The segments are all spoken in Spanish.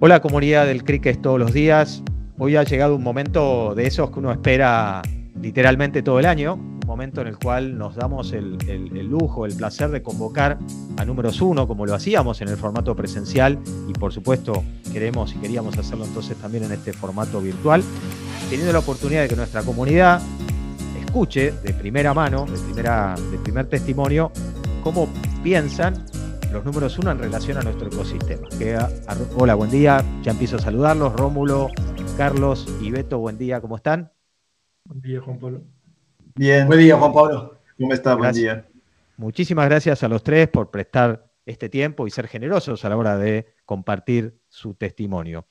Hola comunidad del Cricket todos los días. Hoy ha llegado un momento de esos que uno espera literalmente todo el año, un momento en el cual nos damos el, lujo, el placer de convocar a números uno, como lo hacíamos en el formato presencial, y por supuesto queremos y queríamos hacerlo entonces también en este formato virtual, teniendo la oportunidad de que nuestra comunidad escuche de primera mano, de, primera, de primer testimonio, cómo piensan los números uno en relación a nuestro ecosistema. hola, buen día. Ya empiezo a saludarlos. Rómulo, Carlos y Beto, buen día. ¿Cómo están? Buen día, Juan Pablo. Bien. Buen día, Juan Pablo. ¿Cómo está? Buen día. Muchísimas gracias a los tres por prestar este tiempo y ser generosos a la hora de compartir su testimonio.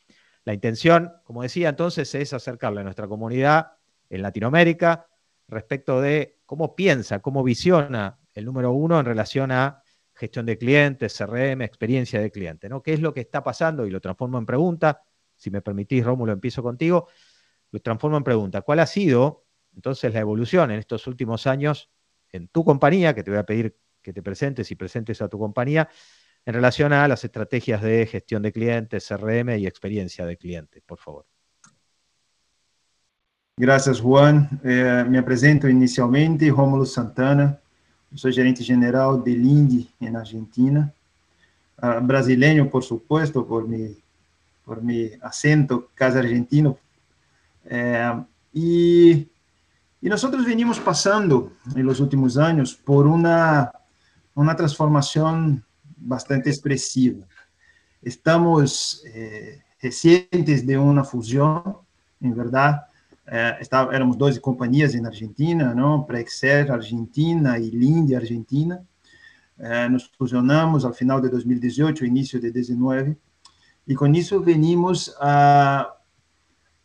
La intención, como decía entonces, es acercarle a nuestra comunidad en Latinoamérica respecto de cómo piensa, cómo visiona el número uno en relación a gestión de clientes, CRM, experiencia de cliente, ¿no? ¿Qué es lo que está pasando? Y lo transformo en pregunta. Si me permitís, Rómulo, empiezo contigo. Lo transformo en pregunta. ¿Cuál ha sido entonces la evolución en estos últimos años en tu compañía, que te voy a pedir que te presentes y presentes a tu compañía, en relación a las estrategias de gestión de clientes, CRM y experiencia de cliente, por favor? Gracias, Juan. Eh, me presento inicialmente, Rómulo Santana. Soy gerente general de Linde en Argentina. Uh, brasileño, por supuesto, por mi, por mi acento casi argentino. Eh, y, y, nosotros venimos pasando en los últimos años por una, una transformación bastante expresiva. Estamos eh, recientes de una fusión, en verdad, é, estava, éramos 12 companhias na Argentina, não? Prexer Argentina e Linde Argentina. É, nos fusionamos ao final de 2018, início de 2019, e com isso venimos ah,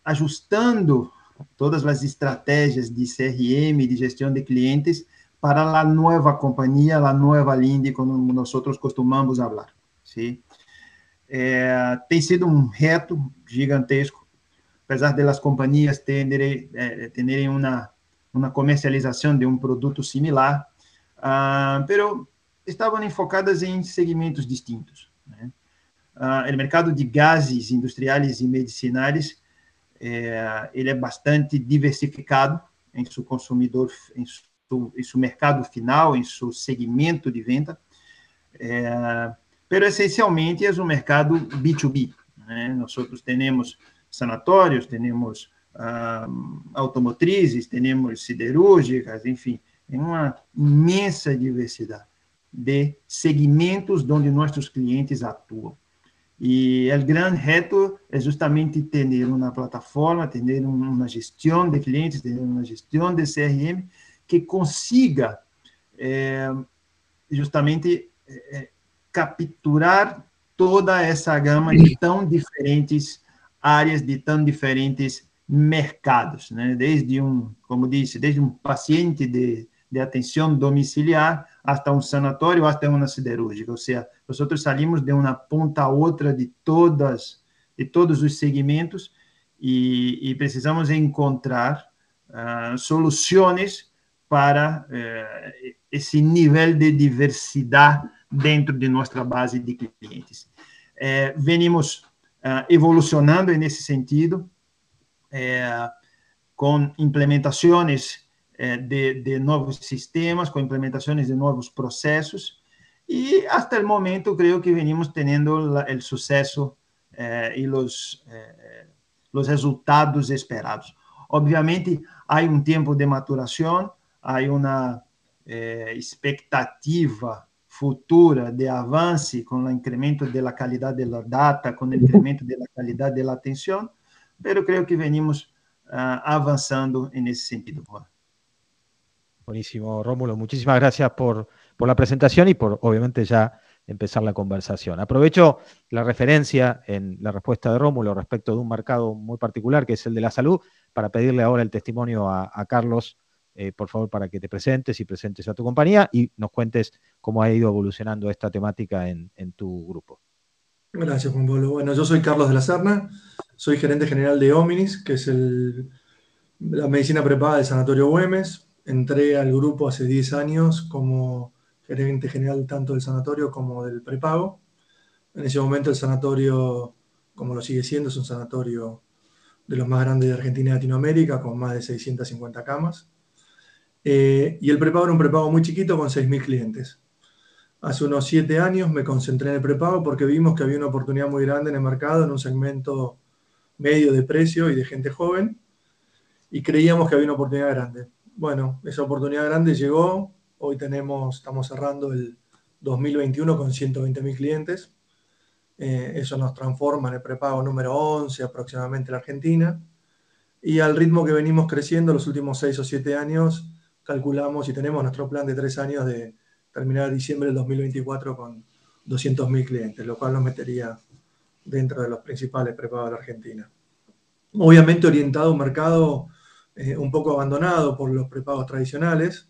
ajustando todas as estratégias de CRM, de gestão de clientes, para a nova companhia, a nova Linde, como nós costumamos falar. Sim? É, tem sido um reto gigantesco apesar de las compañías tenerem, eh, uma, uma comercialização de um produto similar, uh, pero estavam enfocadas em segmentos distintos. Né? Uh, o mercado de gases industriais e medicinais eh, ele é bastante diversificado em seu consumidor, em seu, em seu mercado final, em seu segmento de venda, eh, pero essencialmente é um mercado B2B. Né? Nós temos sanatórios, temos ah, automotrizes, temos siderúrgicas, enfim, tem uma imensa diversidade de segmentos onde nossos clientes atuam. E o grande reto é justamente ter uma plataforma, ter uma gestão de clientes, ter uma gestão de CRM que consiga é, justamente é, capturar toda essa gama de tão diferentes áreas de tão diferentes mercados, né? Desde um, como disse, desde um paciente de, de atenção domiciliar até um sanatório, até uma siderúrgica. Ou seja, nós saímos de uma ponta a outra de todas de todos os segmentos e, e precisamos encontrar uh, soluções para uh, esse nível de diversidade dentro de nossa base de clientes. Uh, venimos uh, evolucionando nesse sentido, é, com implementações é, de, de, novos sistemas, com implementações de novos processos, e até o momento creio que venimos tendo o sucesso é, e os, os resultados esperados. Obviamente, há um tempo de maturação, há uma expectativa futura de avance com o incremento da qualidade da data, com o incremento da qualidade da atenção, mas creio que venimos uh, avançando nesse sentido. Juan. Buenísimo, Rómulo. Muchísimas gracias por, por la presentación y por, obviamente, ya empezar la conversación. Aprovecho la referencia en la respuesta de Rómulo respecto de un mercado muy particular, que es el de la salud, para pedirle ahora el testimonio a, a Carlos eh, por favor, para que te presentes y presentes a tu compañía y nos cuentes cómo ha ido evolucionando esta temática en, tu grupo. Gracias, Juan Pablo. Bueno, yo soy Carlos de la Serna, soy gerente general de Ominis, que es la medicina preparada del Sanatorio Güemes. Entré al grupo hace 10 años como gerente general tanto del sanatorio como del prepago. En ese momento el sanatorio como lo sigue siendo, es un sanatorio de los más grandes de Argentina y Latinoamérica, con más de 650 camas. Eh, y el prepago era un prepago muy chiquito con 6.000 clientes. Hace unos siete años me concentré en el prepago porque vimos que había una oportunidad muy grande en el mercado, en un segmento medio de precio y de gente joven, y creíamos que había una oportunidad grande. Bueno, esa oportunidad grande llegó, hoy tenemos, estamos cerrando el 2021 con 120.000 clientes, eh, eso nos transforma en el prepago número 11 aproximadamente en la Argentina, y al ritmo que venimos creciendo los últimos seis o siete años, calculamos y tenemos nuestro plan de tres años de terminar diciembre del 2024 con 200.000 clientes, lo cual nos metería dentro de los principales prepagos de la Argentina. Obviamente orientado a un mercado eh, un poco abandonado por los prepagos tradicionales,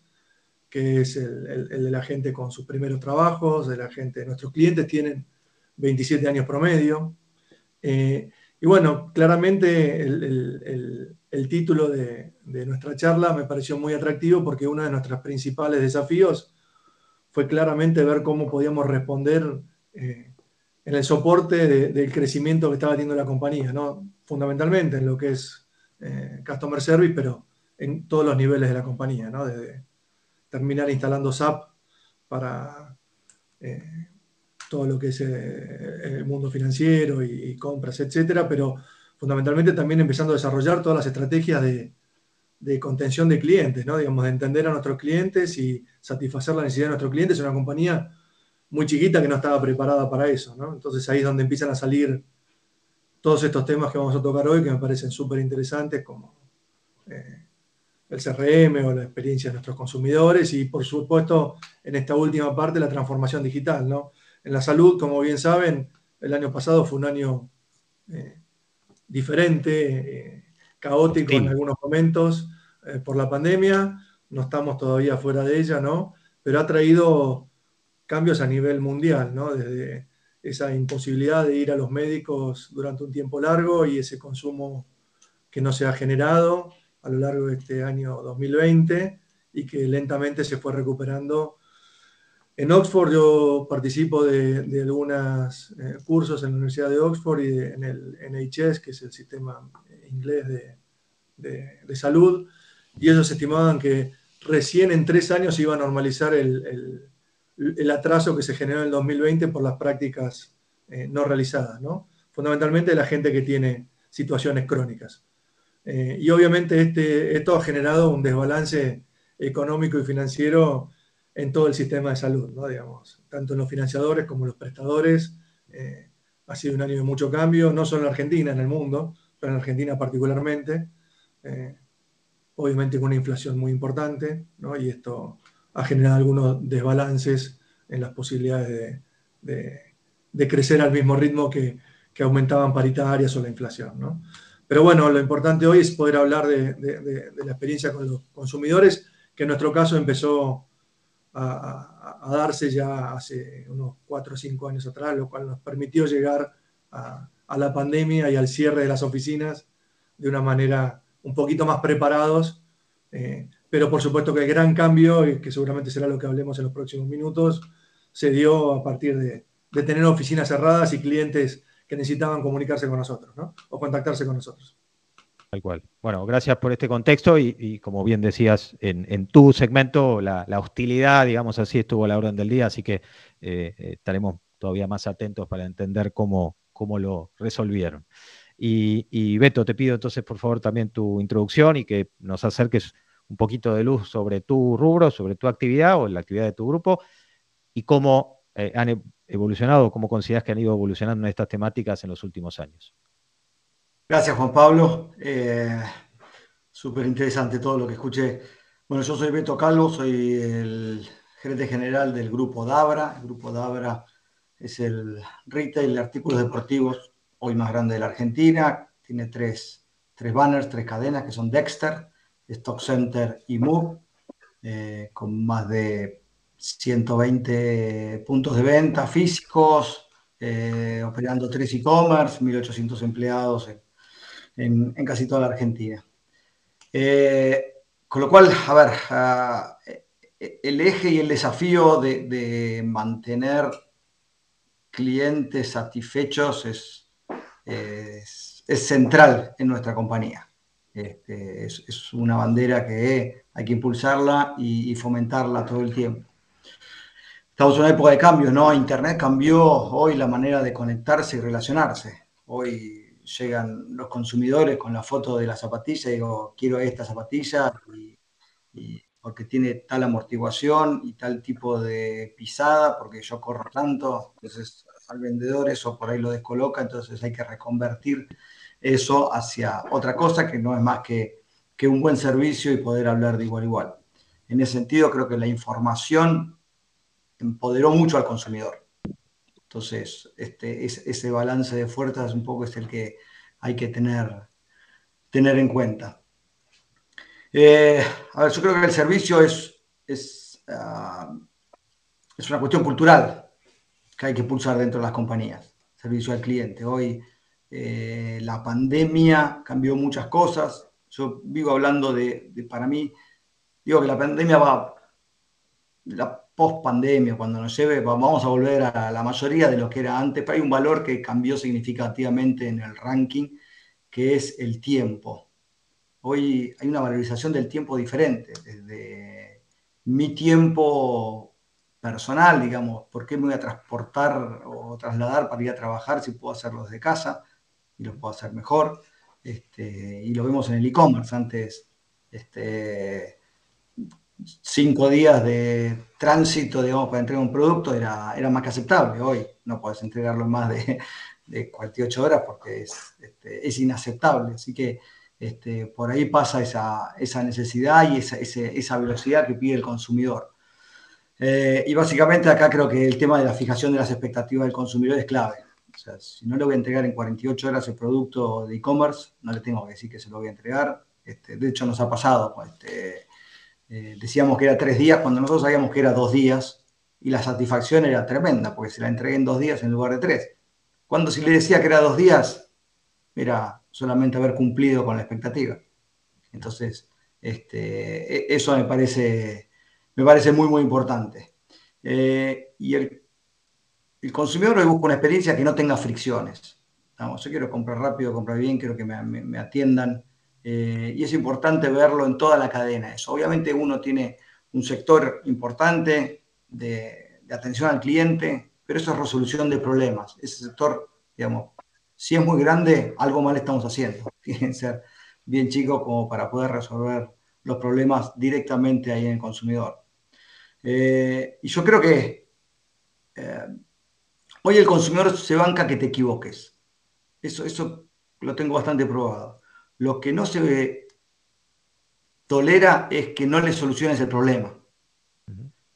que es el, de la gente con sus primeros trabajos, de la gente, nuestros clientes tienen 27 años promedio. Eh, y bueno, claramente el, título de, nuestra charla me pareció muy atractivo porque uno de nuestros principales desafíos fue claramente ver cómo podíamos responder eh, en el soporte del crecimiento que estaba teniendo la compañía, ¿no? fundamentalmente en lo que es eh, Customer Service, pero en todos los niveles de la compañía, ¿no? desde terminar instalando SAP para eh, todo lo que es el mundo financiero y, compras, etcétera, pero fundamentalmente también empezando a desarrollar todas las estrategias de, de, contención de clientes, ¿no? digamos, de entender a nuestros clientes y satisfacer la necesidad de nuestros clientes. Es una compañía muy chiquita que no estaba preparada para eso. ¿no? Entonces ahí es donde empiezan a salir todos estos temas que vamos a tocar hoy que me parecen súper interesantes, como eh, el CRM o la experiencia de nuestros consumidores y por supuesto en esta última parte la transformación digital. ¿no? En la salud, como bien saben, el año pasado fue un año eh, diferente, eh, caótico en algunos momentos por la pandemia, no estamos todavía fuera de ella, ¿no? pero ha traído cambios a nivel mundial, ¿no? Desde esa imposibilidad de ir a los médicos durante un tiempo largo y ese consumo que no se ha generado a lo largo de este año 2020 y que lentamente se fue recuperando. En Oxford yo participo de, algunos eh, cursos en la Universidad de Oxford y en el NHS, que es el sistema inglés de, salud, y ellos estimaban que recién en tres años iba a normalizar el el atraso que se generó en el 2020 por las prácticas eh, no realizadas, ¿no? Fundamentalmente la gente que tiene situaciones crónicas. Eh, y obviamente este, esto ha generado un desbalance económico y financiero en todo el sistema de salud, ¿no? Digamos, tanto en los financiadores como en los prestadores. Eh, ha sido un año de mucho cambio, no solo en Argentina, en el mundo, pero en Argentina particularmente. Obviamente con una inflación muy importante, ¿no? y esto ha generado algunos desbalances en las posibilidades de, crecer al mismo ritmo que, aumentaban paritarias o la inflación. Pero bueno, lo importante hoy es poder hablar de, la experiencia con los consumidores, que en nuestro caso empezó a, darse ya hace unos cuatro o cinco años atrás, lo cual nos permitió llegar a, la pandemia y al cierre de las oficinas de una manera un poquito más preparados eh, pero por supuesto que el gran cambio, y que seguramente será lo que hablemos en los próximos minutos, se dio a partir de, tener oficinas cerradas y clientes que necesitaban comunicarse con nosotros, ¿no? O contactarse con nosotros. Tal cual. Bueno, gracias por este contexto y, como bien decías, en, tu segmento la, hostilidad, digamos así, estuvo a la orden del día, así que eh, estaremos todavía más atentos para entender cómo, cómo lo resolvieron. Y, Beto, te pido entonces por favor también tu introducción y que nos acerques un poquito de luz sobre tu rubro, sobre tu actividad o la actividad de tu grupo y cómo eh, han e-, evolucionado, cómo consideras que han ido evolucionando estas temáticas en los últimos años. Gracias, Juan Pablo. Eh, Súper interesante todo lo que escuché. Bueno, yo soy Beto Calvo, soy el gerente general del grupo Dabra. El grupo Dabra es el retail de artículos deportivos hoy más grande de la Argentina. Tiene tres, tres banners, tres cadenas que son Dexter, Stock Center y Move, eh, con más de 120 puntos de venta físicos, eh, operando tres e-commerce, 1.800 empleados en, casi toda la Argentina. Eh, con lo cual, a ver, ah, el eje y el desafío de, mantener clientes satisfechos es es, central en nuestra compañía. Este, es, una bandera que hay que impulsarla y, fomentarla todo el tiempo. Estamos en una época de cambio, ¿no? Internet cambió hoy la manera de conectarse y relacionarse. Hoy llegan los consumidores con la foto de la zapatilla y digo, quiero esta zapatilla y porque tiene tal amortiguación y tal tipo de pisada, porque yo corro tanto, entonces al vendedor eso por ahí lo descoloca, entonces hay que reconvertir eso hacia otra cosa que no es más que, que un buen servicio y poder hablar de igual a igual. En ese sentido, creo que la información empoderó mucho al consumidor. Entonces, este, ese balance de fuerzas un poco es el que hay que tener, tener en cuenta. Eh, a ver, yo creo que el servicio es, es, ah, es una cuestión cultural que hay que pulsar dentro de las compañías, servicio al cliente. Hoy eh, la pandemia cambió muchas cosas. Yo vivo hablando de, para mí, digo que la pandemia va, la post-pandemia, cuando nos lleve, vamos a volver a la mayoría de lo que era antes, pero hay un valor que cambió significativamente en el ranking, que es el tiempo hoy hay una valorización del tiempo diferente, desde mi tiempo personal, digamos, por qué me voy a transportar o trasladar para ir a trabajar si puedo hacerlo desde casa y lo puedo hacer mejor. Este, y lo vemos en el e-commerce. Antes, este, cinco días de tránsito, digamos, para entregar un producto era, era más que aceptable. Hoy no puedes entregarlo en más de, de 48 horas porque es, este, es inaceptable. Así que este, por ahí pasa esa, necesidad y esa, velocidad que pide el consumidor. Eh, y básicamente acá creo que el tema de la fijación de las expectativas del consumidor es clave. O sea, si no le voy a entregar en 48 horas el producto de e-commerce, no le tengo que decir que se lo voy a entregar. Este, de hecho, nos ha pasado. Pues, este, eh, decíamos que era tres días cuando nosotros sabíamos que era dos días y la satisfacción era tremenda porque se la entregué en dos días en lugar de tres. Cuando si le decía que era dos días, mira, solamente haber cumplido con la expectativa. Entonces, este, e, eso me parece, me parece muy, muy importante. Eh, y el, consumidor hoy busca una experiencia que no tenga fricciones. Vamos, yo quiero comprar rápido, comprar bien, quiero que me, atiendan. Eh, y es importante verlo en toda la cadena. Eso. Obviamente uno tiene un sector importante de, de atención al cliente, pero eso es resolución de problemas. Ese sector, digamos, si es muy grande, algo mal estamos haciendo. Tienen que ser bien chicos como para poder resolver los problemas directamente ahí en el consumidor. Eh, y yo creo que eh, hoy el consumidor se banca que te equivoques. Eso, eso lo tengo bastante probado. Lo que no se tolera es que no le soluciones el problema.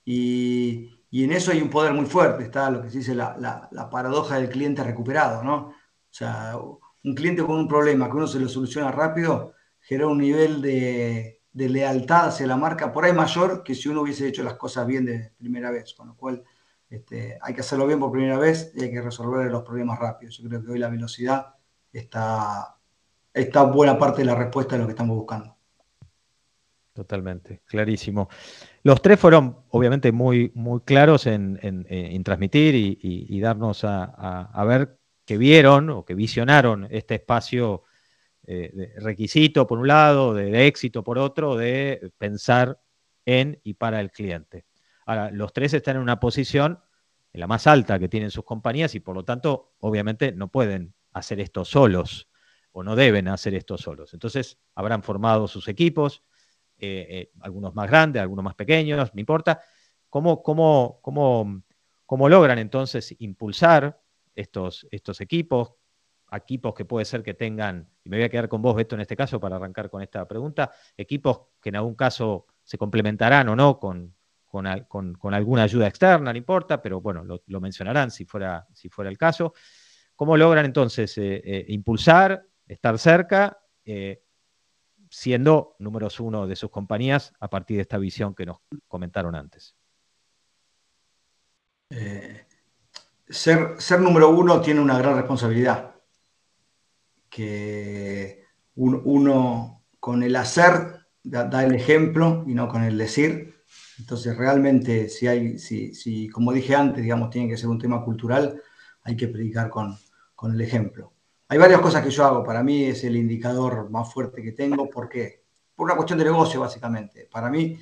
y, en eso hay un poder muy fuerte. Está lo que se dice la, la paradoja del cliente recuperado, ¿no? O sea, un cliente con un problema que uno se lo soluciona rápido genera un nivel de, lealtad hacia la marca por ahí mayor que si uno hubiese hecho las cosas bien de primera vez. Con lo cual, este, hay que hacerlo bien por primera vez y hay que resolver los problemas rápidos. Yo creo que hoy la velocidad está, está buena parte de la respuesta de lo que estamos buscando. Totalmente, clarísimo. Los tres fueron obviamente muy, muy claros en, transmitir y, darnos a, ver que vieron o que visionaron este espacio eh, requisito por un lado, de, éxito por otro, de pensar en y para el cliente. Ahora, los tres están en una posición en la más alta que tienen sus compañías y por lo tanto, obviamente, no pueden hacer esto solos o no deben hacer esto solos. Entonces, habrán formado sus equipos, eh, eh, algunos más grandes, algunos más pequeños, no importa. ¿Cómo, cómo, cómo, cómo logran entonces impulsar estos, estos equipos, equipos que puede ser que tengan, y me voy a quedar con vos, Beto, en este caso, para arrancar con esta pregunta, equipos que en algún caso se complementarán o no con, con, alguna ayuda externa, no importa, pero bueno, lo, mencionarán si fuera, si fuera el caso. ¿Cómo logran entonces eh, eh, impulsar, estar cerca, eh, siendo números uno de sus compañías a partir de esta visión que nos comentaron antes? ser, número uno tiene una gran responsabilidad. Que uno con el hacer da, el ejemplo y no con el decir. Entonces, realmente, si hay, si, si, como dije antes, digamos, tiene que ser un tema cultural, hay que predicar con, el ejemplo. hay varias cosas que yo hago. Para mí es el indicador más fuerte que tengo. ¿Por qué? Por una cuestión de negocio, básicamente. Para mí,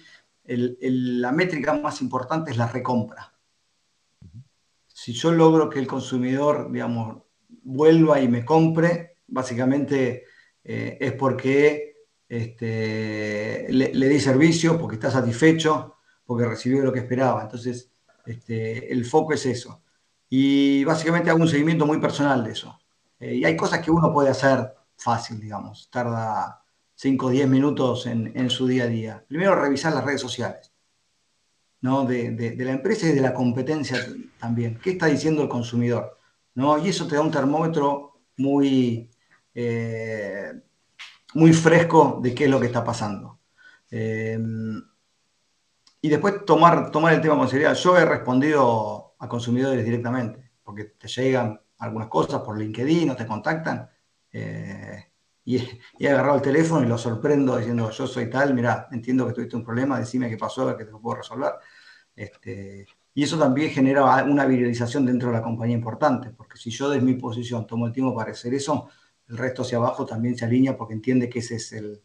la métrica más importante es la recompra. Si yo logro que el consumidor, digamos, vuelva y me compre, básicamente eh, es porque este, le, di servicio, porque está satisfecho, porque recibió lo que esperaba. Entonces, este, el foco es eso. Y básicamente hago un seguimiento muy personal de eso. Eh, y hay cosas que uno puede hacer fácil, digamos. Tarda 5 o 10 minutos en, su día a día. Primero, revisar las redes sociales. ¿no? De, la empresa y de la competencia también. ¿Qué está diciendo el consumidor? ¿no? Y eso te da un termómetro muy, eh, muy fresco de qué es lo que está pasando. Eh, y después tomar, tomar el tema con seriedad. Yo he respondido a consumidores directamente, porque te llegan algunas cosas por LinkedIn o te contactan. Eh, y, he agarrado el teléfono y lo sorprendo diciendo, yo soy tal, mira, entiendo que tuviste un problema, decime qué pasó, a qué te lo puedo resolver. Este, y eso también genera una viralización dentro de la compañía importante, porque si yo desde mi posición tomo el tiempo para hacer eso, el resto hacia abajo también se alinea porque entiende que ese es el,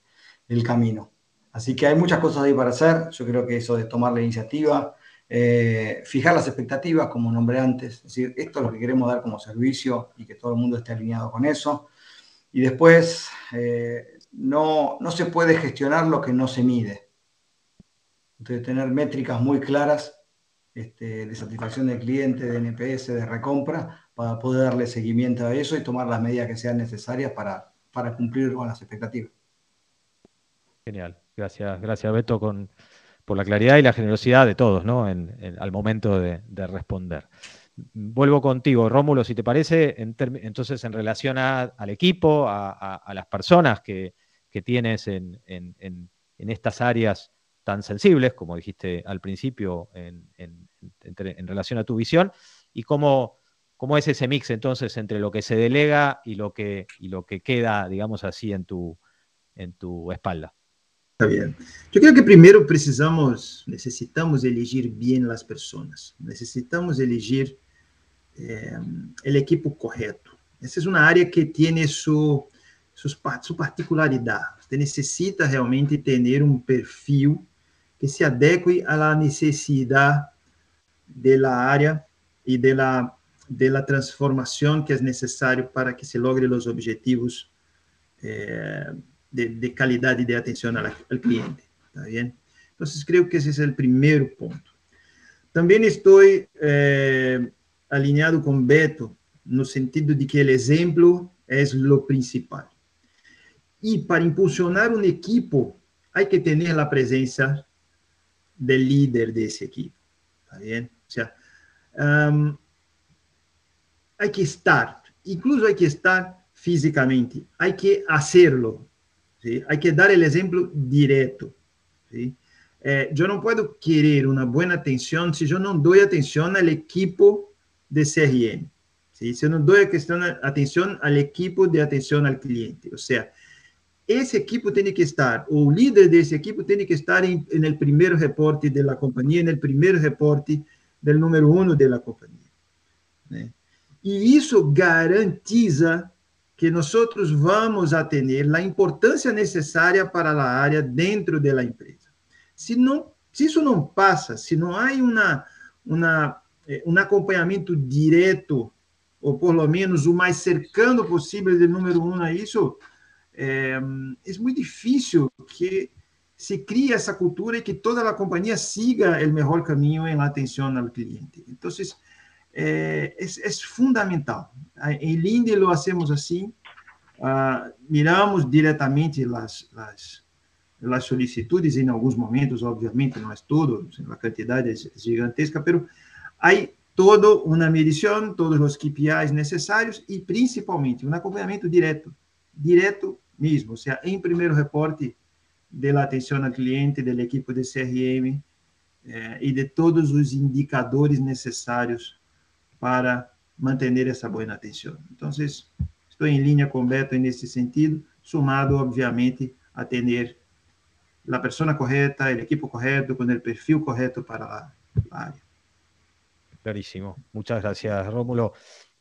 el camino. Así que hay muchas cosas ahí para hacer. Yo creo que eso de tomar la iniciativa, eh, fijar las expectativas, como nombré antes, es decir, esto es lo que queremos dar como servicio y que todo el mundo esté alineado con eso. Y después, eh, no, no se puede gestionar lo que no se mide. Entonces, tener métricas muy claras este, de satisfacción del cliente, de NPS, de recompra, para poder darle seguimiento a eso y tomar las medidas que sean necesarias para, para cumplir con las expectativas. Genial. Gracias, gracias Beto por la claridad y la generosidad de todos, ¿no? al momento de, responder. Vuelvo contigo, Rómulo, si te parece, entonces en relación al equipo, a, las personas que, tienes en, estas áreas tan sensibles, como dijiste al principio, en, relación a tu visión, y cómo, cómo, es ese mix entonces entre lo que se delega y lo que, y lo que queda, digamos así, en tu, en tu espalda. Está bien. Yo creo que primero necesitamos elegir bien las personas. Necesitamos elegir eh, el equipo correcto. Essa é uma área que tem su, sua particularidade. Você necessita realmente ter um perfil que se adeque à necessidade da área e da de la transformação que é necessário para que se logre os objetivos eh, de, calidad y de atención al, cliente. ¿Está bien? Entonces, creo que ese es el primer punto. También estoy eh, alineado con Beto, no sentido de que el ejemplo es lo principal. Y para impulsionar un equipo, hay que tener la presencia del líder de ese equipo. ¿Está bien? O sea, hay que estar, incluso hay que estar físicamente, hay que hacerlo, ¿sí? Hay que dar el ejemplo directo. Eh, yo no puedo querer una buena atención si yo no doy atención al equipo de CRM. ¿sí? Si yo no doy atención al equipo de atención al cliente. O sea, ese equipo tiene que estar, o el líder de ese equipo tiene que estar en, en el primer reporte de la compañía, en el primer reporte del número uno de la compañía. ¿sí? Y eso garantiza que nós vamos a ter a importância necessária para a área dentro da empresa. Se, não, se isso não passa, se não há uma, uma, eh, um acompanhamento direto, ou por lo menos o mais cercano possível do número um a isso, é, é muito difícil que se crie essa cultura e que toda a companhia siga o melhor caminho em atenção ao cliente. Então, é, é, é fundamental. Em Linde lo hacemos assim, uh, miramos diretamente as, as, solicitudes, em alguns momentos, obviamente, não é tudo, a quantidade é gigantesca, mas há toda uma medição, todos os KPIs necessários e, principalmente, um acompanhamento direto, direto mesmo, ou seja, em primeiro reporte da atenção ao cliente, da equipe de CRM eh, e de todos os indicadores necessários para manter essa boa atenção. Então, estou em linha com Beto nesse sentido, sumado, obviamente, a ter a pessoa correta, o equipo correto, com o perfil correto para a área. Clarísimo. Muchas gracias, Rómulo.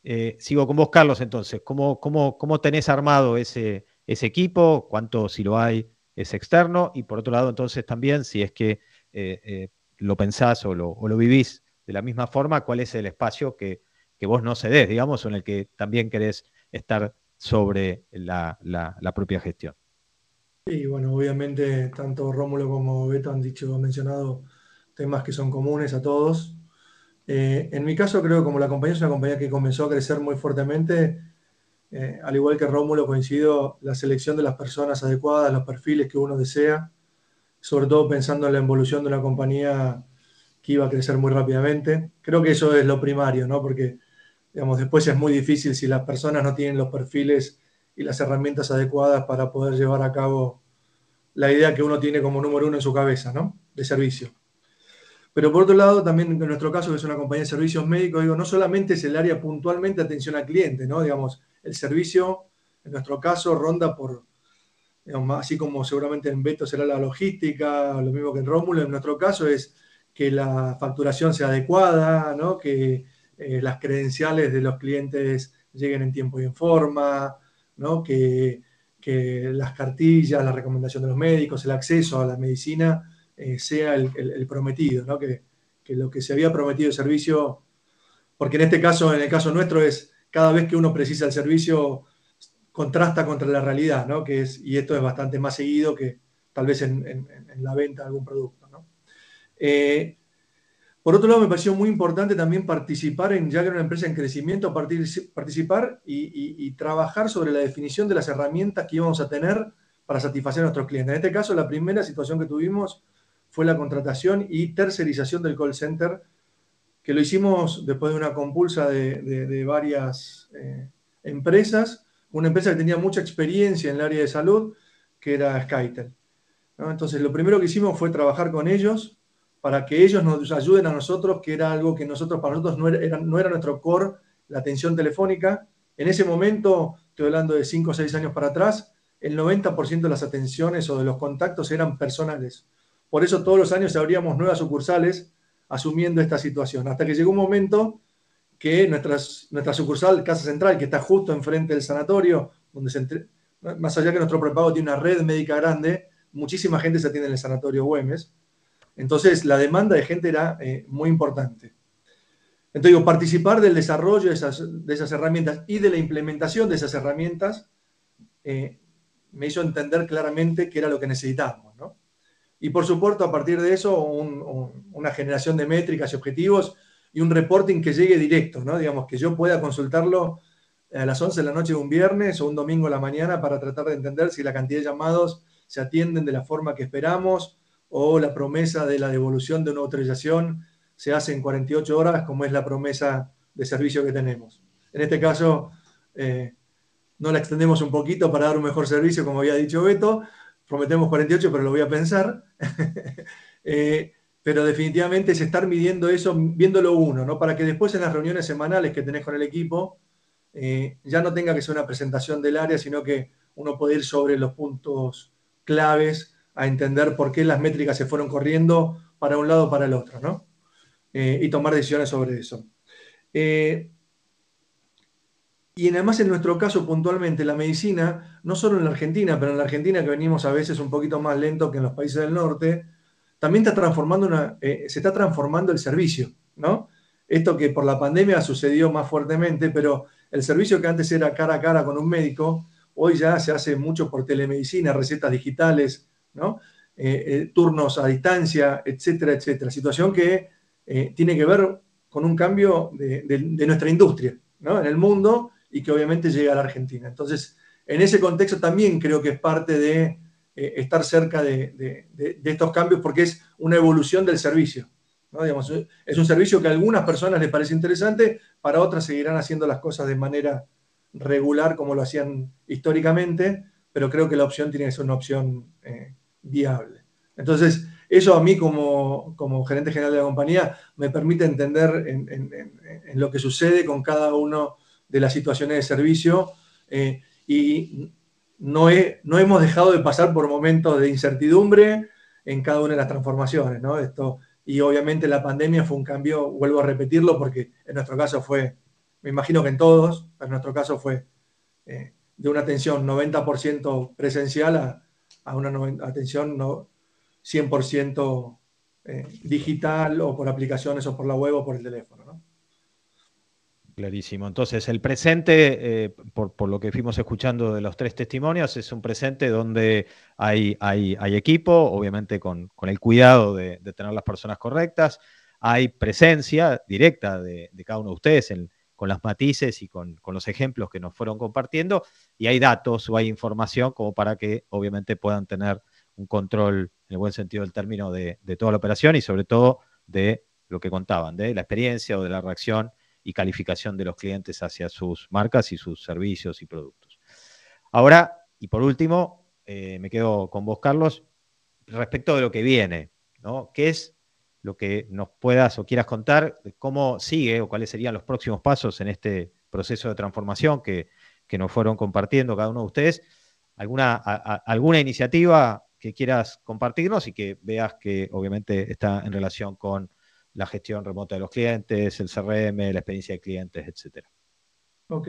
Eh, sigo con vos, Carlos, entonces. ¿Cómo, cómo, cómo tenés armado ese, ese equipo? ¿Cuánto, si lo hay, es externo? Y por otro lado, entonces también, si es que eh, eh, lo pensás o lo, vivís de la misma forma, ¿cuál es el espacio que, vos no cedés, digamos, o en el que también querés estar sobre la, propia gestión? Sí, bueno, obviamente tanto Rómulo como Beto han dicho, han mencionado temas que son comunes a todos. Eh, en mi caso, creo que como la compañía es una compañía que comenzó a crecer muy fuertemente, eh, al igual que Rómulo, coincido la selección de las personas adecuadas, los perfiles que uno desea, sobre todo pensando en la evolución de una compañía que iba a crecer muy rápidamente. Creo que eso es lo primario, ¿no? Porque, digamos, después es muy difícil si las personas no tienen los perfiles y las herramientas adecuadas para poder llevar a cabo la idea que uno tiene como número uno en su cabeza, ¿no? De servicio. Pero por otro lado, también en nuestro caso, que es una compañía de servicios médicos, digo, no solamente es el área puntualmente atención al cliente, ¿no? Digamos, el servicio, en nuestro caso, ronda por, digamos, así como seguramente en Beto será la logística, lo mismo que en Rómulo, en nuestro caso es que la facturación sea adecuada, ¿no? que eh, las credenciales de los clientes lleguen en tiempo y en forma, ¿no? que, que las cartillas, la recomendación de los médicos, el acceso a la medicina eh, sea el, prometido, ¿no? que, lo que se había prometido de servicio, porque en este caso, en el caso nuestro, es cada vez que uno precisa el servicio, contrasta contra la realidad, ¿no? que y esto es bastante más seguido que tal vez en, la venta de algún producto. Eh, por otro lado, me pareció muy importante también participar en, ya que era una empresa en crecimiento, participar y, y, trabajar sobre la definición de las herramientas que íbamos a tener para satisfacer a nuestros clientes. En este caso, la primera situación que tuvimos fue la contratación y tercerización del call center, que lo hicimos después de una compulsa de, varias eh, empresas, una empresa que tenía mucha experiencia en el área de salud, que era Skytel. Entonces, lo primero que hicimos fue trabajar con ellos para que ellos nos ayuden a nosotros, que era algo que nosotros, para nosotros no era, nuestro core, la atención telefónica. En ese momento, estoy hablando de 5 o 6 años para atrás, el 90% de las atenciones o de los contactos eran personales. Por eso todos los años abríamos nuevas sucursales asumiendo esta situación, hasta que llegó un momento que nuestra sucursal Casa Central, que está justo enfrente del sanatorio, donde se más allá que nuestro prepago tiene una red médica grande, muchísima gente se atiende en el sanatorio Güemes. Entonces, la demanda de gente era eh, muy importante. Entonces, digo, participar del desarrollo de esas, herramientas y de la implementación de esas herramientas eh, me hizo entender claramente qué era lo que necesitábamos. ¿no? Y por supuesto, a partir de eso, una generación de métricas y objetivos y un reporting que llegue directo, ¿no? Digamos, que yo pueda consultarlo a las 11 de la noche de un viernes o un domingo a la mañana para tratar de entender si la cantidad de llamados se atienden de la forma que esperamos o la promesa de la devolución de una autorización se hace en 48 horas, como es la promesa de servicio que tenemos. En este caso, eh, no la extendemos un poquito para dar un mejor servicio, como había dicho Beto, prometemos 48, pero lo voy a pensar. Eh, pero definitivamente es estar midiendo eso, viéndolo uno, ¿no? Para que después en las reuniones semanales que tenés con el equipo, eh, ya no tenga que ser una presentación del área, sino que uno puede ir sobre los puntos claves a entender por qué las métricas se fueron corriendo para un lado o para el otro, ¿no? Eh, y tomar decisiones sobre eso. Y además en nuestro caso puntualmente la medicina, no solo en la Argentina, pero en la Argentina que venimos a veces un poquito más lento que en los países del norte, también está transformando una, eh, se está transformando el servicio, ¿no? Esto que por la pandemia sucedió más fuertemente, pero el servicio que antes era cara a cara con un médico, hoy ya se hace mucho por telemedicina, recetas digitales, Eh, eh, turnos a distancia, etcétera, etcétera. Situación que tiene que ver con un cambio de, nuestra industria, ¿no? En el mundo y que obviamente llega a la Argentina. Entonces, en ese contexto también creo que es parte de eh, estar cerca de, estos cambios porque es una evolución del servicio. es un servicio que a algunas personas les parece interesante, para otras seguirán haciendo las cosas de manera regular como lo hacían históricamente, pero creo que la opción tiene que ser una opción eh, viable. Entonces, eso a mí como, gerente general de la compañía me permite entender en, lo que sucede con cada uno de las situaciones de servicio eh, y no, no hemos dejado de pasar por momentos de incertidumbre en cada una de las transformaciones, Esto, y obviamente la pandemia fue un cambio, vuelvo a repetirlo, porque en nuestro caso fue me imagino que en todos, pero en nuestro caso fue eh, de una atención 90% presencial a, una atención no, 100% eh, digital o por aplicaciones o por la web o por el teléfono. Clarísimo. Entonces, el presente, eh, por, lo que fuimos escuchando de los tres testimonios, es un presente donde hay, hay, equipo, obviamente con, el cuidado de, tener las personas correctas, hay presencia directa de, cada uno de ustedes con las matices y con, los ejemplos que nos fueron compartiendo, y hay datos o hay información como para que obviamente puedan tener un control, en el buen sentido del término, de, de toda la operación y sobre todo de lo que contaban, de la experiencia o de la reacción y calificación de los clientes hacia sus marcas y sus servicios y productos. Ahora, y por último, eh, me quedo con vos, Carlos, respecto de lo que viene, ¿no? ¿Qué es lo que nos puedas o quieras contar cómo sigue o cuáles serían los próximos pasos en este proceso de transformación que, nos fueron compartiendo cada uno de ustedes? ¿Alguna, alguna iniciativa que quieras compartirnos y que veas que obviamente está en relación con la gestión remota de los clientes, el CRM, la experiencia de clientes, etcétera. Ok,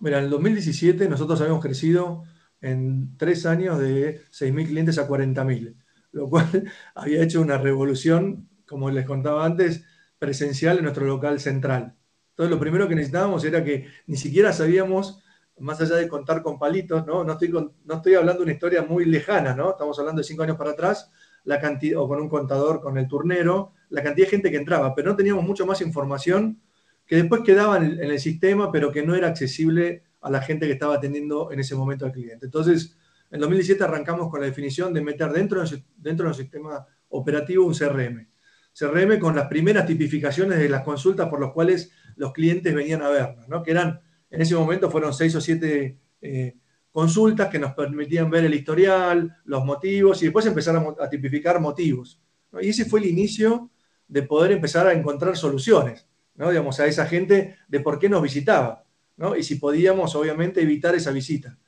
mira, en el 2017 nosotros habíamos crecido en tres años de 6.000 clientes a 40.000, lo cual había hecho una revolución, como les contaba antes, presencial en nuestro local central. Entonces lo primero que necesitábamos era que ni siquiera sabíamos, más allá de contar con palitos, ¿no? No estoy, no estoy hablando de una historia muy lejana, ¿no? Estamos hablando de cinco años para atrás, la cantidad, o con un contador, con el turnero, la cantidad de gente que entraba, pero no teníamos mucho más información que después quedaba en el, sistema, pero que no era accesible a la gente que estaba atendiendo en ese momento al cliente. Entonces, en 2017 arrancamos con la definición de meter dentro, de, dentro del sistema operativo un CRM. CRM con las primeras tipificaciones de las consultas por las cuales los clientes venían a vernos, ¿no? que eran, en ese momento fueron seis o siete eh, consultas que nos permitían ver el historial, los motivos y después empezar a, tipificar motivos. Y ese fue el inicio de poder empezar a encontrar soluciones, ¿no? digamos, a esa gente de por qué nos visitaba ¿no? y si podíamos, obviamente, evitar esa visita.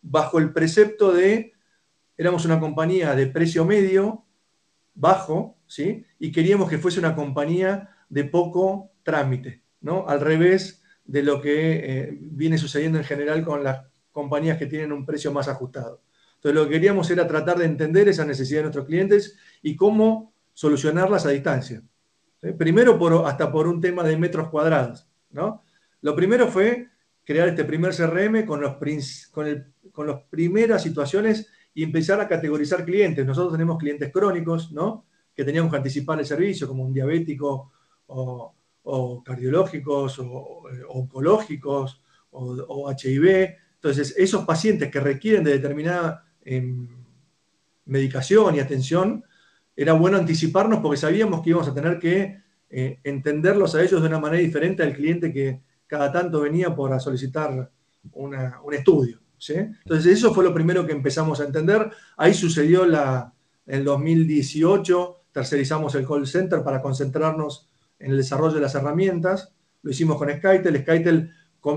Bajo el precepto de, éramos una compañía de precio medio, bajo, ¿sí? y queríamos que fuese una compañía de poco trámite, ¿no? al revés de lo que eh, viene sucediendo en general con las compañías que tienen un precio más ajustado. Entonces lo que queríamos era tratar de entender esa necesidad de nuestros clientes y cómo solucionarlas a distancia. Primero por, hasta por un tema de metros cuadrados. ¿no? Lo primero fue crear este primer CRM con, los, con, con las primeras situaciones y empezar a categorizar clientes. Nosotros tenemos clientes crónicos, ¿no? que teníamos que anticipar el servicio, como un diabético o, cardiológicos o, oncológicos o, HIV. Entonces, esos pacientes que requieren de determinada em, medicación y atención, era bueno anticiparnos porque sabíamos que íbamos a tener que eh, entenderlos a ellos de una manera diferente al cliente que cada tanto venía por solicitar un estudio. Entonces, eso fue lo primero que empezamos a entender. Ahí sucedió la, en el 2018, tercerizamos el call center para concentrarnos en el desarrollo de las herramientas. Lo hicimos con Skytel. Skytel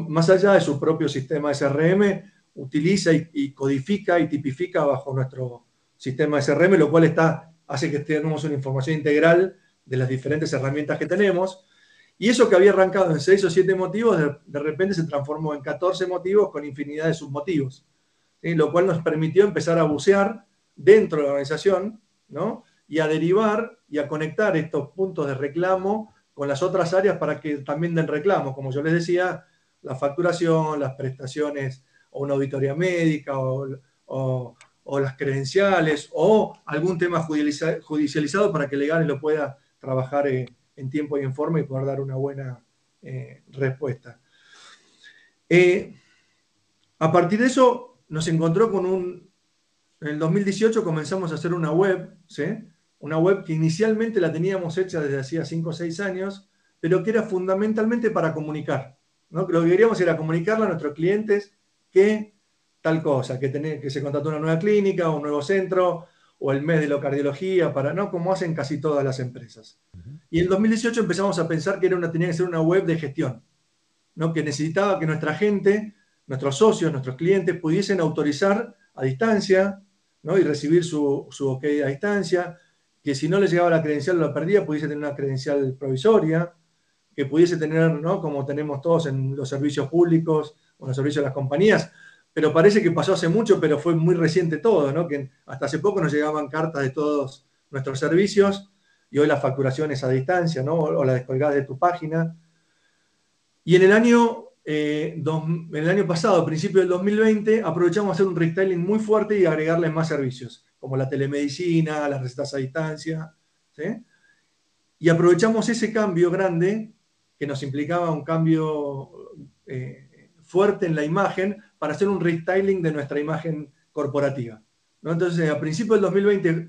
más allá de su propio sistema SRM, utiliza y, codifica y tipifica bajo nuestro sistema SRM, lo cual está, hace que tengamos una información integral de las diferentes herramientas que tenemos. Y eso que había arrancado en 6 o 7 motivos, de, repente se transformó en 14 motivos con infinidad de submotivos, lo cual nos permitió empezar a bucear dentro de la organización ¿no? y a derivar y a conectar estos puntos de reclamo con las otras áreas para que también den reclamo. Como yo les decía, la facturación, las prestaciones o una auditoría médica o, las credenciales o algún tema judicializado para que Legales lo pueda trabajar eh, en tiempo y en forma y poder dar una buena eh, respuesta. Eh, a partir de eso nos encontró con un... En el 2018 comenzamos a hacer una web, una web que inicialmente la teníamos hecha desde hacía 5 o 6 años, pero que era fundamentalmente para comunicar. Lo que queríamos era comunicarle a nuestros clientes que tal cosa, que, que se contrató una nueva clínica, un nuevo centro, o el mes de la cardiología, para, ¿no? Como hacen casi todas las empresas. Y en 2018 empezamos a pensar que era una, tenía que ser una web de gestión, ¿no? que necesitaba que nuestra gente, nuestros socios, nuestros clientes pudiesen autorizar a distancia ¿no? y recibir su, su OK a distancia, que si no les llegaba la credencial o la perdía, pudiese tener una credencial provisoria, que pudiese tener, ¿no? como tenemos todos en los servicios públicos o en los servicios de las compañías, pero parece que pasó hace mucho, pero fue muy reciente todo, ¿no? que hasta hace poco nos llegaban cartas de todos nuestros servicios y hoy la facturación es a distancia, ¿no? o la descolgada de tu página. Y en el año, eh, en el año pasado, a principio del 2020, aprovechamos hacer un restyling muy fuerte y agregarle más servicios, como la telemedicina, las recetas a distancia. Y aprovechamos ese cambio grande que nos implicaba un cambio eh, fuerte en la imagen para hacer un restyling de nuestra imagen corporativa. ¿no? Entonces, a principios del 2020,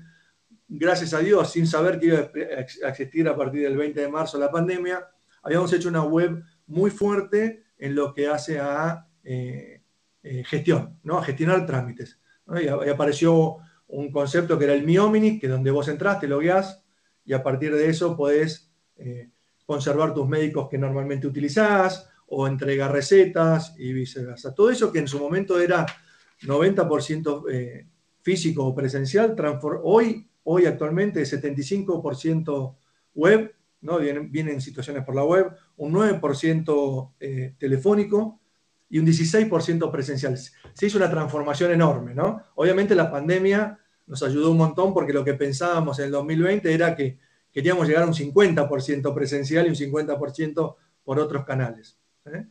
gracias a Dios, sin saber que iba a existir a partir del 20 de marzo la pandemia, habíamos hecho una web muy fuerte en lo que hace a eh, eh, gestión, ¿no? a gestionar trámites. Y, apareció un concepto que era el Mi que es donde vos entraste, lo guías, y a partir de eso podés conservar tus médicos que normalmente utilizás o entregar recetas y viceversa. Todo eso que en su momento era 90% eh, físico o presencial, hoy, hoy actualmente es 75% web, ¿no? Vienen, vienen, situaciones por la web, un 9% eh, telefónico y un 16% presencial. Se hizo una transformación enorme, ¿no? Obviamente la pandemia nos ayudó un montón porque lo que pensábamos en el 2020 era que queríamos llegar a un 50% presencial y un 50% por otros canales. ¿Eh?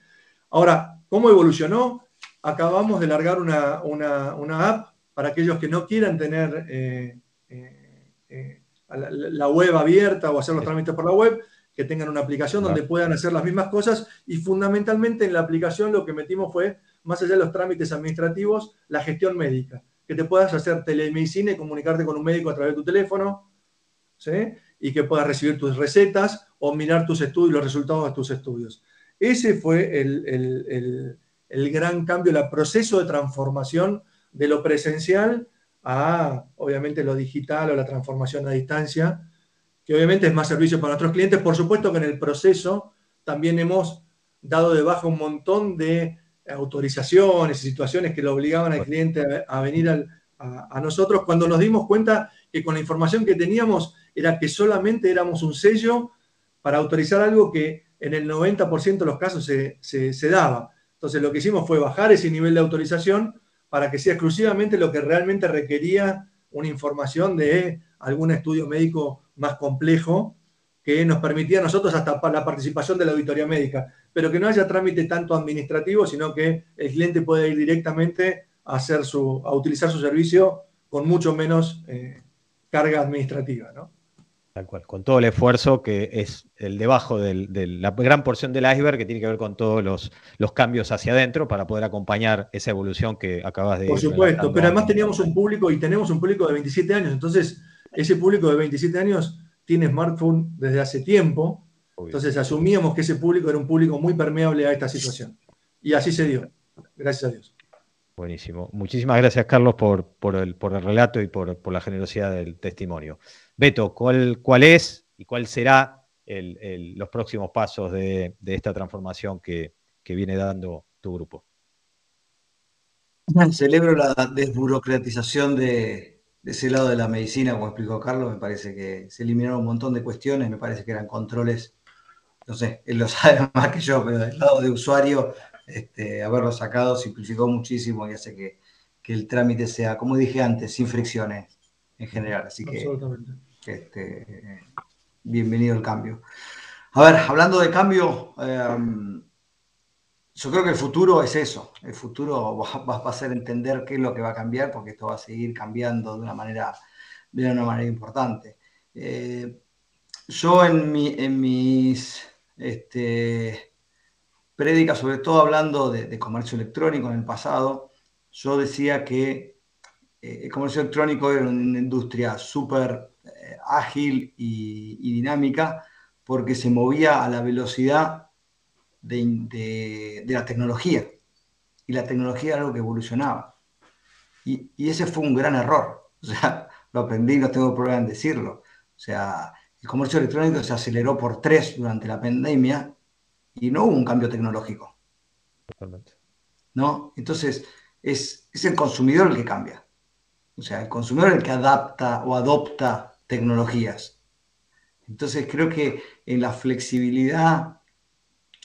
Ahora, ¿cómo evolucionó? Acabamos de largar una, app para aquellos que no quieran tener eh, eh, la, web abierta o hacer los trámites por la web, que tengan una aplicación donde puedan hacer las mismas cosas y fundamentalmente en la aplicación lo que metimos fue, más allá de los trámites administrativos, la gestión médica, que te puedas hacer telemedicina y comunicarte con un médico a través de tu teléfono, ¿sí? y que puedas recibir tus recetas o mirar tus estudios, los resultados de tus estudios. Ese fue el, gran cambio, el proceso de transformación de lo presencial a, obviamente, lo digital o la transformación a distancia, que obviamente es más servicio para nuestros clientes. Por supuesto que en el proceso también hemos dado de baja un montón de autorizaciones y situaciones que lo obligaban al cliente a, venir a, a, nosotros cuando nos dimos cuenta que con la información que teníamos era que solamente éramos un sello para autorizar algo que en el 90% de los casos se, daba. Entonces lo que hicimos fue bajar ese nivel de autorización para que sea exclusivamente lo que realmente requería una información de algún estudio médico más complejo que nos permitía a nosotros hasta la participación de la auditoría médica, pero que no haya trámite tanto administrativo, sino que el cliente pueda ir directamente a, hacer su, a utilizar su servicio con mucho menos eh, carga administrativa. ¿no? Con todo el esfuerzo que es el debajo de la gran porción del iceberg que tiene que ver con todos los, cambios hacia adentro para poder acompañar esa evolución que acabas de... Por supuesto, pero además teníamos un público y tenemos un público de 27 años, entonces ese público de 27 años tiene smartphone desde hace tiempo, entonces asumíamos que ese público era un público muy permeable a esta situación. Y así se dio, gracias a Dios. Buenísimo. Muchísimas gracias, Carlos, por, el, relato y por, la generosidad del testimonio. Beto, ¿cuál, es y cuál será los próximos pasos de, esta transformación que, viene dando tu grupo? Celebro la desburocratización de, ese lado de la medicina, como explicó Carlos. Me parece que se eliminaron un montón de cuestiones, me parece que eran controles, no sé, él lo sabe más que yo, pero del lado de usuario este, haberlo sacado simplificó muchísimo y hace que, el trámite sea, como dije antes, sin fricciones en general. Así que, este, bienvenido el cambio. A ver, hablando de cambio, em, yo creo que el futuro es eso. El futuro va, a ser entender qué es lo que va a cambiar, porque esto va a seguir cambiando de una manera, de una manera importante. Eh, yo en, en mis este, prédica, sobre todo hablando de, comercio electrónico en el pasado, yo decía que eh, el comercio electrónico era una industria súper ágil y, dinámica porque se movía a la velocidad de, la tecnología. Y la tecnología era algo que evolucionaba. Y, y, ese fue un gran error. O sea, lo aprendí, no tengo problema en decirlo. O sea, el comercio electrónico se aceleró por tres durante la pandemia y no hubo un cambio tecnológico. Totalmente. ¿No? Entonces, es, el consumidor el que cambia. O sea, el consumidor el que adapta o adopta tecnologías. Entonces, creo que en la flexibilidad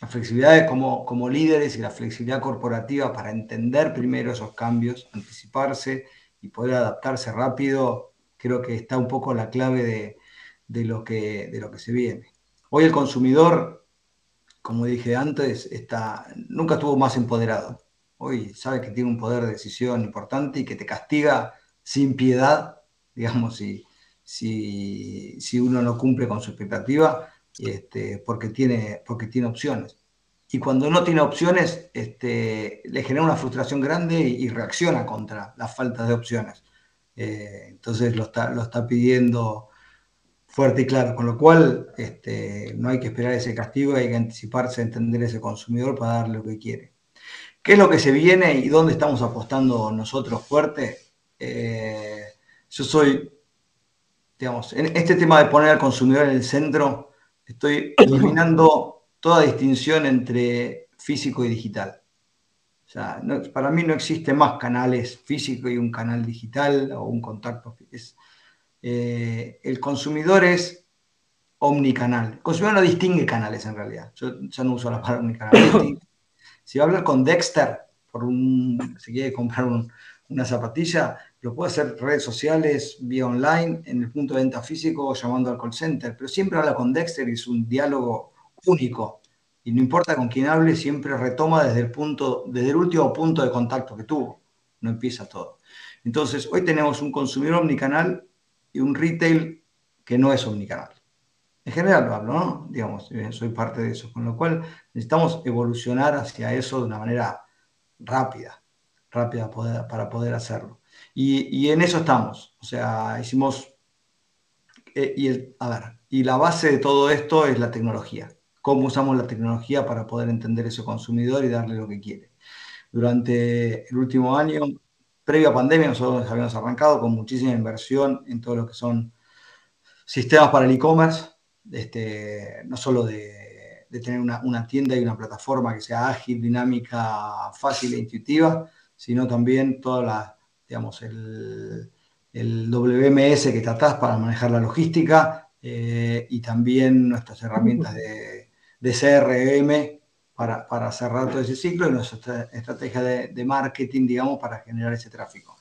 La flexibilidad como, como líderes y la flexibilidad corporativa para entender primero esos cambios, anticiparse y poder adaptarse rápido, creo que está un poco la clave de, de lo, que, de lo que se viene. Hoy el consumidor, como dije antes, está, nunca estuvo más empoderado. Hoy sabe que tiene un poder de decisión importante y que te castiga sin piedad, digamos, si, si, si uno no cumple con su expectativa, este, porque, tiene, porque tiene opciones. Y cuando no tiene opciones, este, le genera una frustración grande y, reacciona contra la falta de opciones. Eh, entonces lo está, lo está pidiendo fuerte y claro, con lo cual este, no hay que esperar ese castigo, hay que anticiparse a entender ese consumidor para darle lo que quiere. ¿Qué es lo que se viene y dónde estamos apostando nosotros fuerte? Eh, yo soy, digamos, en este tema de poner al consumidor en el centro, estoy eliminando toda distinción entre físico y digital. O sea, para mí no existe más canales físico y un canal digital o un contacto. Es, eh, el consumidor es omnicanal. El consumidor no distingue canales en realidad. Yo ya no uso la palabra omnicanal. si va a hablar con Dexter, por un, si quiere comprar una zapatilla, lo puede hacer redes sociales, vía online, en el punto de venta físico o llamando al call center, pero siempre habla con Dexter y es un diálogo único. Y no importa con quién hable, siempre retoma desde el, punto, desde el último punto de contacto que tuvo. No empieza todo. Entonces, hoy tenemos un consumidor omnicanal y un retail que no es omnicanal. En general lo hablo, ¿no? Digamos, eh, soy parte de eso, con lo cual necesitamos evolucionar hacia eso de una manera rápida, rápida para poder hacerlo. Y, en eso estamos, o sea, hicimos, eh, y a ver, y la base de todo esto es la tecnología, cómo usamos la tecnología para poder entender ese consumidor y darle lo que quiere. Durante el último año previo a pandemia nosotros habíamos arrancado con muchísima inversión en todo lo que son sistemas para el e-commerce, este, no solo de, tener una, tienda y una plataforma que sea ágil, dinámica, fácil e intuitiva, sino también toda la, digamos, el, WMS que tratás para manejar la logística eh, y también nuestras herramientas de, de CRM para, cerrar todo ese ciclo y nuestra estrategia de, marketing, digamos, para generar ese tráfico.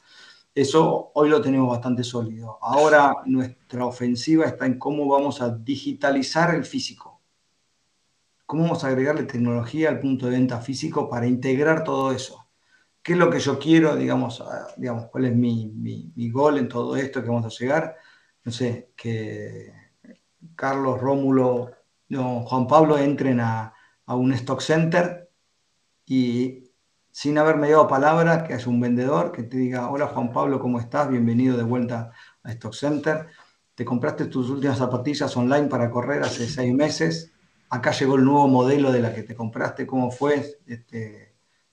Eso hoy lo tenemos bastante sólido. Ahora nuestra ofensiva está en cómo vamos a digitalizar el físico. ¿Cómo vamos a agregarle tecnología al punto de venta físico para integrar todo eso? ¿Qué es lo que yo quiero, digamos, digamos cuál es mi, mi, mi gol en todo esto que vamos a llegar? No sé, que Carlos, Rómulo, no, Juan Pablo entren a, a un stock center y sin haberme dado palabra, que haya un vendedor que te diga, hola Juan Pablo, ¿cómo estás? Bienvenido de vuelta a Stock Center. Te compraste tus últimas zapatillas online para correr hace seis meses. Acá llegó el nuevo modelo de la que te compraste. ¿Cómo fue? Este,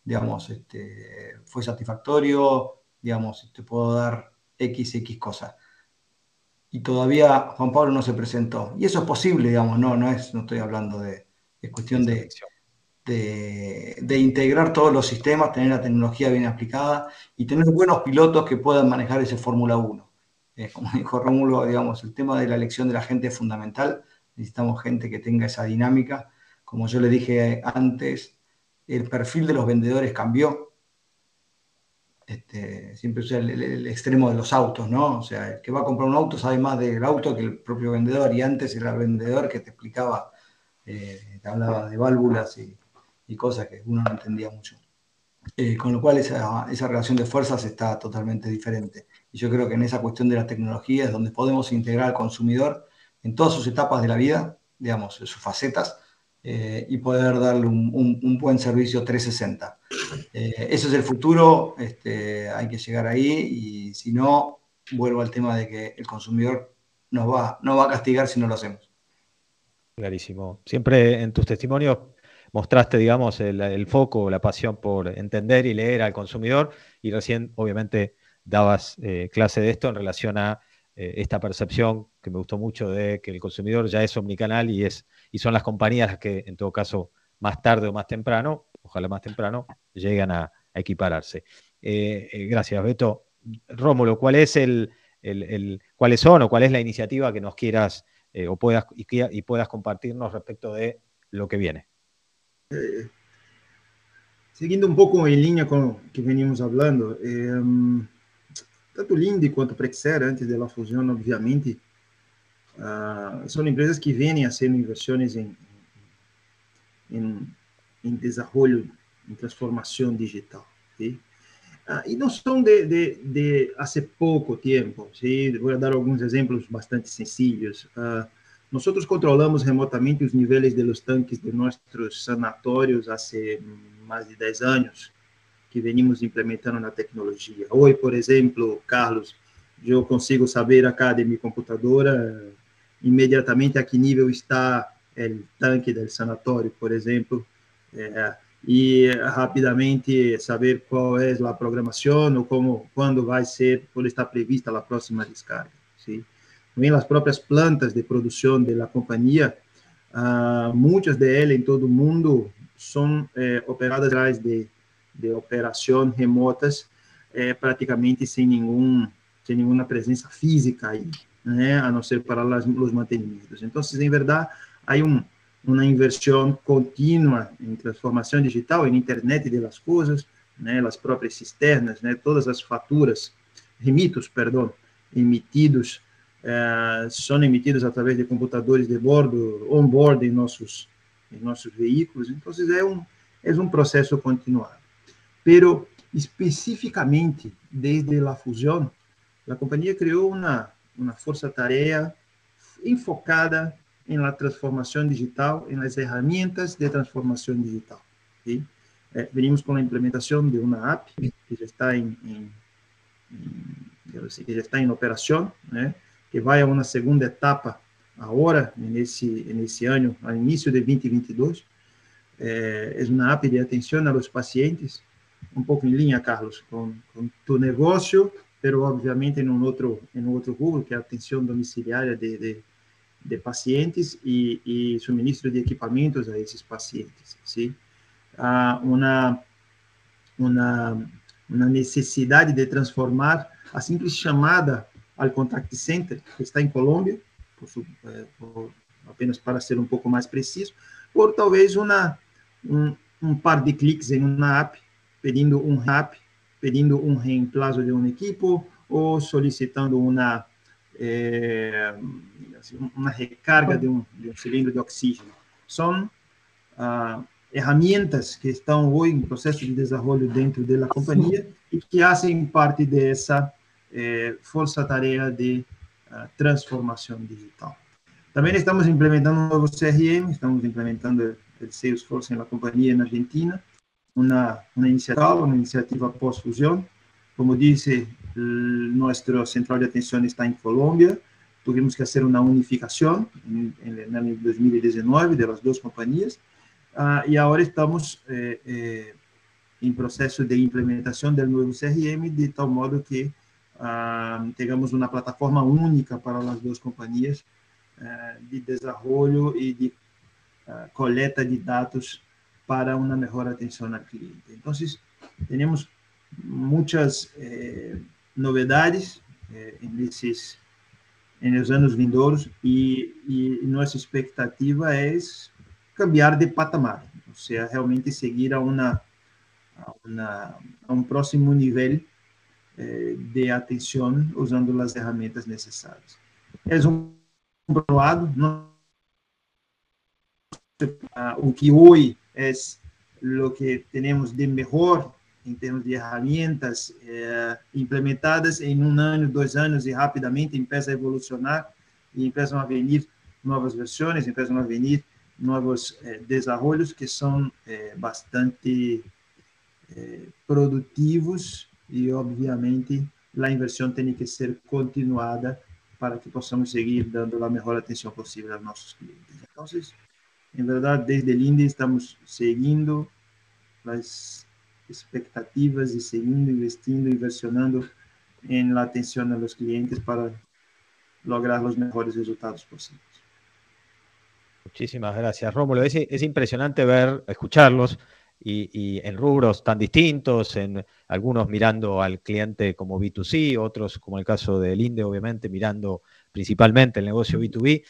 digamos, este, ¿fue satisfactorio? Digamos, te puedo dar X, X cosas. Y todavía Juan Pablo no se presentó. Y eso es posible, digamos, no, no es, no estoy hablando de, es cuestión de, de, integrar todos los sistemas, tener la tecnología bien aplicada y tener buenos pilotos que puedan manejar ese Fórmula 1. Eh, como dijo Rómulo, digamos, el tema de la elección de la gente es fundamental. Necesitamos gente que tenga esa dinámica. Como yo le dije antes, el perfil de los vendedores cambió. Este, siempre es el, extremo de los autos, ¿no? O sea, el que va a comprar un auto sabe más del auto que el propio vendedor y antes era el vendedor que te explicaba eh, hablaba de válvulas y, cosas que uno no entendía mucho. Eh, con lo cual esa, relación de fuerzas está totalmente diferente. Y yo creo que en esa cuestión de la tecnología es donde podemos integrar al consumidor en todas sus etapas de la vida, digamos, en sus facetas, eh, y poder darle un, buen servicio 360. eso es el futuro, este, hay que llegar ahí y si no, vuelvo al tema de que el consumidor nos va, nos va a castigar si no lo hacemos. Clarísimo. Siempre en tus testimonios mostraste, digamos, el, foco, la pasión por entender y leer al consumidor y recién, obviamente, dabas eh, clase de esto en relación a eh, esta percepción que me gustó mucho de que el consumidor ya es omnicanal y, es, y son las compañías las que, en todo caso, más tarde o más temprano, ojalá más temprano, llegan a, equipararse. Eh, gracias, Beto. Rómulo, ¿cuál es el, el, ¿cuáles son o cuál es la iniciativa que nos quieras eh, o puedas, y, puedas compartirnos respecto de lo que viene. eh, seguindo um pouco em linha com o que veníamos falando, eh, tanto Linde quanto Prexer, antes da fusão, obviamente, uh, são empresas que vêm a ser inversões em, em, em desenvolvimento, em transformação digital. ¿sí? E não são de, de, de há pouco tempo. ¿sí? Vou dar alguns exemplos bastante sencillos. Uh, nós controlamos remotamente os níveis de los tanques de nossos sanatórios há mais de 10 anos que venimos implementando na tecnologia. Hoje, por exemplo, Carlos, eu consigo saber acá de minha computadora imediatamente a que nível está o tanque do sanatório, por exemplo, é, e rapidamente saber qual é a programação ou como quando vai ser, quando está prevista a próxima descarga. Sim? Também as próprias plantas de produção da companhia, ah, muitas delas em todo o mundo são eh, operadas através de de operação remotas é, praticamente sem nenhum sem nenhuma presença física aí, né, a não ser para os mantenimentos. Então, em verdade, há um, uma inversão contínua em transformação digital, em internet das coisas, né, as próprias cisternas, né, todas as faturas, remitos, perdão, emitidos, eh, são emitidos através de computadores de bordo, on-board em nossos, em nossos veículos. Então, é um, é um processo continuado pero específicamente desde la fusión, la compañía creó una, una fuerza tarea enfocada en la transformación digital, en las herramientas de transformación digital. ¿sí? Eh, venimos con la implementación de una app que ya está en, en, en que ya está en operación, ¿eh? que vai a uma segunda etapa agora, nesse, nesse ano, ao início de 2022. É, é uma app de atenção aos pacientes, um pouco em linha, Carlos, com, com tu negócio, pero obviamente em um outro em outro rubro que é a atenção domiciliária de, de, de pacientes e, e suministro de equipamentos a esses pacientes, sim? Ah, uma uma uma necessidade de transformar a simples chamada ao contact center que está em Colômbia, por, eh, por, apenas para ser um pouco mais preciso, por talvez uma um, um par de cliques em uma app pedindo um RAP, pedindo um reemplazo de um equipo ou solicitando uma é, uma recarga de um, de um, cilindro de oxígeno. São ah, ferramentas que estão hoje em processo de desenvolvimento dentro da companhia e que fazem parte dessa é, força-tarefa de ah, transformação digital. Também estamos implementando um novo CRM, estamos implementando o Salesforce na companhia na Argentina, una, una iniciativa, una iniciativa post-fusión. Como disse, nuestro central de atenção está em Colômbia. Tuvimos que fazer uma unificação em, em, 2019 das duas companhias. Uh, e agora estamos eh, eh, em processo de implementação do novo CRM, de tal modo que uh, tenhamos uma plataforma única para as duas companhias uh, de desenvolvimento e de coleta de dados para una mejor atención al cliente. Entonces, tenemos muchas eh, novedades eh, en, esos, en los años vindouros y, y, nuestra expectativa es cambiar de patamar, o sea, realmente seguir a, una, a, una, a un próximo nivel eh, de atención usando las herramientas necesarias. Es un lado, no, o que hoje es lo que tenemos de mejor en términos de herramientas eh, implementadas en un año, dos años y rápidamente empieza a evolucionar y empiezan a venir nuevas versiones, empiezan a venir nuevos eh, desarrollos que son eh, bastante eh, productivos y obviamente la inversión tiene que ser continuada para que possamos seguir dando a melhor atenção possível aos nossos clientes. Então, En verdad, desde el INDE estamos siguiendo las expectativas y siguiendo investiendo, inversionando en la atención a los clientes para lograr los mejores resultados posibles. Muchísimas gracias, Rómulo. Es, es impresionante ver, escucharlos y, y, en rubros tan distintos, en algunos mirando al cliente como B2C, otros, como el caso del INDE, obviamente, mirando principalmente el negocio B2B.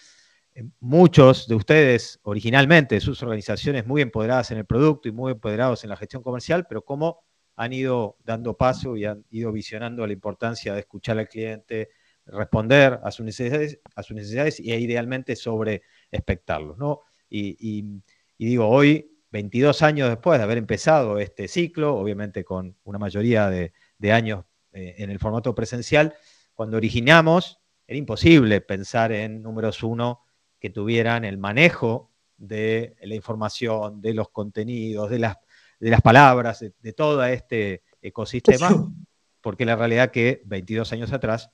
Muchos de ustedes originalmente, sus organizaciones muy empoderadas en el producto y muy empoderados en la gestión comercial, pero cómo han ido dando paso y han ido visionando la importancia de escuchar al cliente, responder a sus necesidades, a sus necesidades y idealmente sobre expectarlos. ¿no? Y, digo, hoy, 22 años después de haber empezado este ciclo, obviamente con una mayoría de, años eh, en el formato presencial, cuando originamos era imposible pensar en números uno que tuvieran el manejo de la información, de los contenidos, de las, de las palabras, de, todo este ecosistema, porque la realidad que 22 años atrás,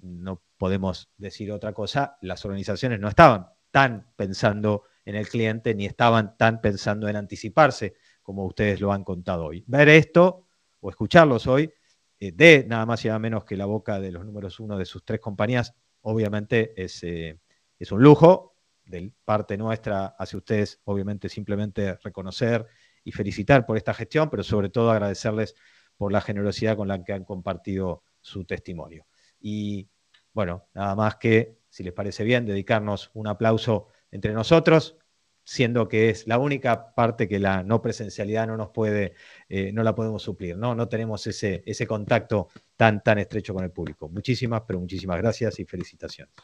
no podemos decir otra cosa, las organizaciones no estaban tan pensando en el cliente ni estaban tan pensando en anticiparse como ustedes lo han contado hoy. Ver esto o escucharlos hoy eh, de nada más y nada menos que la boca de los números uno de sus tres compañías, obviamente es, eh, es un lujo de parte nuestra hacia ustedes, obviamente simplemente reconocer y felicitar por esta gestión, pero sobre todo agradecerles por la generosidad con la que han compartido su testimonio. Y bueno, nada más que, si les parece bien, dedicarnos un aplauso entre nosotros, siendo que es la única parte que la no presencialidad no nos puede, eh, no la podemos suplir, ¿no? No tenemos ese, ese contacto tan, tan estrecho con el público. Muchísimas, pero muchísimas gracias y felicitaciones.